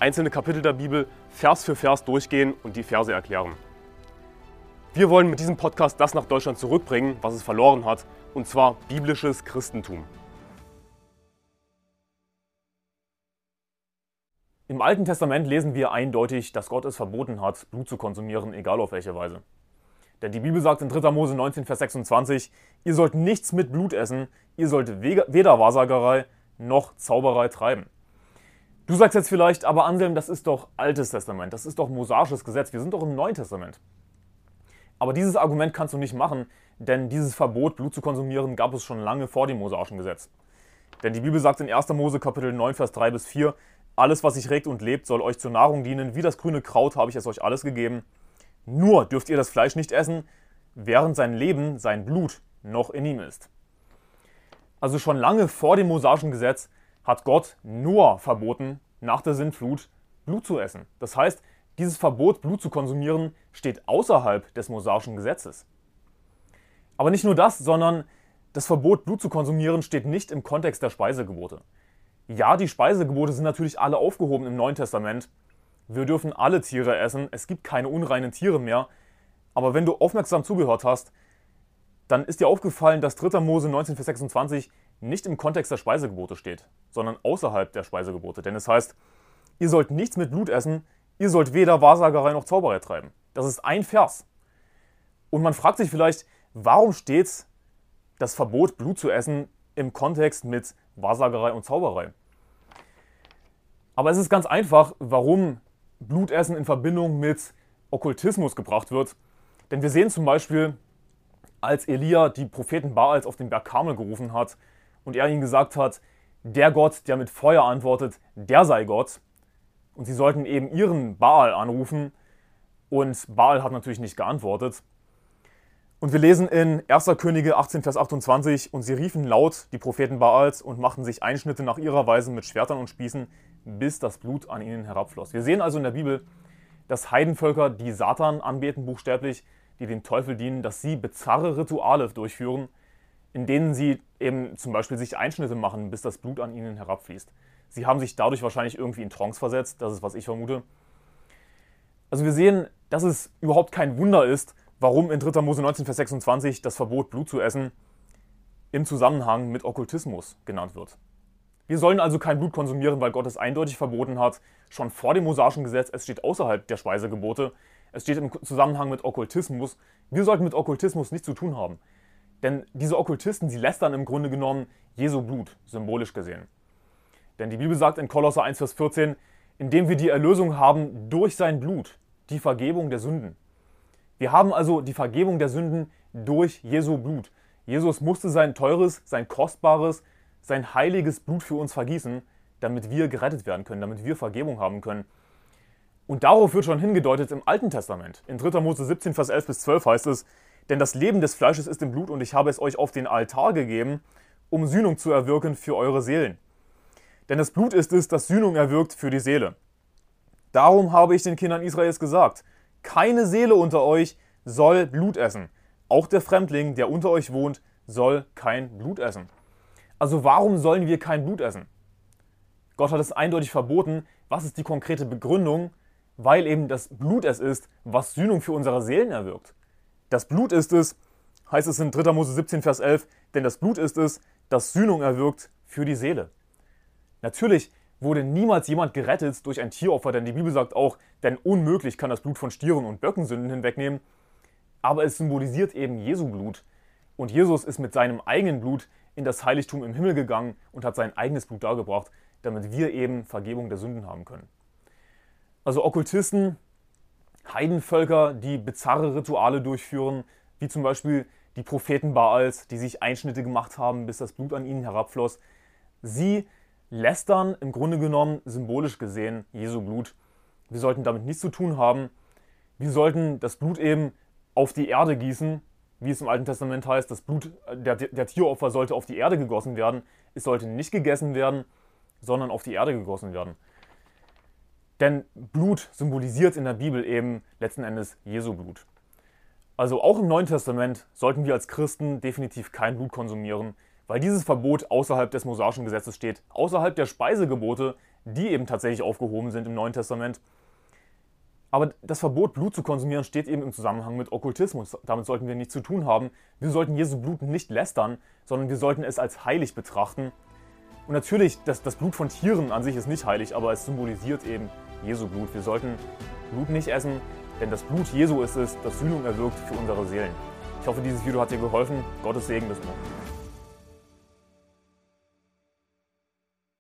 einzelne Kapitel der Bibel Vers für Vers durchgehen und die Verse erklären. Wir wollen mit diesem Podcast das nach Deutschland zurückbringen, was es verloren hat, und zwar biblisches Christentum. Im Alten Testament lesen wir eindeutig, dass Gott es verboten hat, Blut zu konsumieren, egal auf welche Weise. Denn die Bibel sagt in 3. Mose 19, Vers 26, ihr sollt nichts mit Blut essen, ihr sollt weder Wahrsagerei noch Zauberei treiben. Du sagst jetzt vielleicht, aber Anselm, das ist doch Altes Testament, das ist doch mosaisches Gesetz, wir sind doch im Neuen Testament. Aber dieses Argument kannst du nicht machen, denn dieses Verbot, Blut zu konsumieren, gab es schon lange vor dem mosaischen Gesetz. Denn die Bibel sagt in 1. Mose Kapitel 9, Vers 3 bis 4, alles, was sich regt und lebt, soll euch zur Nahrung dienen, wie das grüne Kraut habe ich es euch alles gegeben. Nur dürft ihr das Fleisch nicht essen, während sein Leben, sein Blut noch in ihm ist. Also schon lange vor dem mosaischen Gesetz hat Gott Noah verboten, nach der Sintflut Blut zu essen. Das heißt, dieses Verbot, Blut zu konsumieren, steht außerhalb des mosaischen Gesetzes. Aber nicht nur das, sondern das Verbot, Blut zu konsumieren, steht nicht im Kontext der Speisegebote. Ja, die Speisegebote sind natürlich alle aufgehoben im Neuen Testament. Wir dürfen alle Tiere essen, es gibt keine unreinen Tiere mehr. Aber wenn du aufmerksam zugehört hast, dann ist dir aufgefallen, dass 3. Mose 19, Vers 26 nicht im Kontext der Speisegebote steht, sondern außerhalb der Speisegebote. Denn es heißt, ihr sollt nichts mit Blut essen, ihr sollt weder Wahrsagerei noch Zauberei treiben. Das ist ein Vers. Und man fragt sich vielleicht, warum steht das Verbot, Blut zu essen, im Kontext mit Wahrsagerei und Zauberei? Aber es ist ganz einfach, warum Blutessen in Verbindung mit Okkultismus gebracht wird. Denn wir sehen zum Beispiel, als Elia die Propheten Baals auf den Berg Karmel gerufen hat und er ihnen gesagt hat, der Gott, der mit Feuer antwortet, der sei Gott. Und sie sollten eben ihren Baal anrufen und Baal hat natürlich nicht geantwortet. Und wir lesen in 1. Könige 18, Vers 28, und sie riefen laut, die Propheten Baals, und machten sich Einschnitte nach ihrer Weise mit Schwertern und Spießen, bis das Blut an ihnen herabfloss. Wir sehen also in der Bibel, dass Heidenvölker, die Satan anbeten, buchstäblich, die dem Teufel dienen, dass sie bizarre Rituale durchführen, in denen sie eben zum Beispiel sich Einschnitte machen, bis das Blut an ihnen herabfließt. Sie haben sich dadurch wahrscheinlich irgendwie in Trance versetzt, das ist, was ich vermute. Also wir sehen, dass es überhaupt kein Wunder ist, warum in 3. Mose 19, Vers 26 das Verbot, Blut zu essen, im Zusammenhang mit Okkultismus genannt wird. Wir sollen also kein Blut konsumieren, weil Gott es eindeutig verboten hat, schon vor dem mosaischen Gesetz, es steht außerhalb der Speisegebote. Es steht im Zusammenhang mit Okkultismus. Wir sollten mit Okkultismus nichts zu tun haben. Denn diese Okkultisten, sie lästern im Grunde genommen Jesu Blut, symbolisch gesehen. Denn die Bibel sagt in Kolosser 1, Vers 14, indem wir die Erlösung haben durch sein Blut, die Vergebung der Sünden. Wir haben also die Vergebung der Sünden durch Jesu Blut. Jesus musste sein teures, sein kostbares, sein heiliges Blut für uns vergießen, damit wir gerettet werden können, damit wir Vergebung haben können. Und darauf wird schon hingedeutet im Alten Testament. In 3. Mose 17, Vers 11 bis 12 heißt es, denn das Leben des Fleisches ist im Blut und ich habe es euch auf den Altar gegeben, um Sühnung zu erwirken für eure Seelen. Denn das Blut ist es, das Sühnung erwirkt für die Seele. Darum habe ich den Kindern Israels gesagt, keine Seele unter euch soll Blut essen. Auch der Fremdling, der unter euch wohnt, soll kein Blut essen. Also warum sollen wir kein Blut essen? Gott hat es eindeutig verboten. Was ist die konkrete Begründung? Weil eben das Blut es ist, was Sühnung für unsere Seelen erwirkt. Das Blut ist es, heißt es in 3. Mose 17, Vers 11, denn das Blut ist es, das Sühnung erwirkt für die Seele. Natürlich wurde niemals jemand gerettet durch ein Tieropfer, denn die Bibel sagt auch, denn unmöglich kann das Blut von Stieren und Böcken Sünden hinwegnehmen, aber es symbolisiert eben Jesu Blut. Und Jesus ist mit seinem eigenen Blut in das Heiligtum im Himmel gegangen und hat sein eigenes Blut dargebracht, damit wir eben Vergebung der Sünden haben können. Also Okkultisten, Heidenvölker, die bizarre Rituale durchführen, wie zum Beispiel die Propheten Baals, die sich Einschnitte gemacht haben, bis das Blut an ihnen herabfloss. Sie lästern im Grunde genommen symbolisch gesehen Jesu Blut. Wir sollten damit nichts zu tun haben. Wir sollten das Blut eben auf die Erde gießen, wie es im Alten Testament heißt. Das Blut der, der Tieropfer sollte auf die Erde gegossen werden. Es sollte nicht gegessen werden, sondern auf die Erde gegossen werden. Denn Blut symbolisiert in der Bibel eben letzten Endes Jesu Blut. Also auch im Neuen Testament sollten wir als Christen definitiv kein Blut konsumieren, weil dieses Verbot außerhalb des mosaischen Gesetzes steht, außerhalb der Speisegebote, die eben tatsächlich aufgehoben sind im Neuen Testament. Aber das Verbot, Blut zu konsumieren, steht eben im Zusammenhang mit Okkultismus. Damit sollten wir nichts zu tun haben. Wir sollten Jesu Blut nicht lästern, sondern wir sollten es als heilig betrachten. Und natürlich, das, das Blut von Tieren an sich ist nicht heilig, aber es symbolisiert eben Jesu Blut. Wir sollten Blut nicht essen, denn das Blut Jesu ist es, das Sühnung erwirkt für unsere Seelen. Ich hoffe, dieses Video hat dir geholfen. Gottes Segen bis morgen.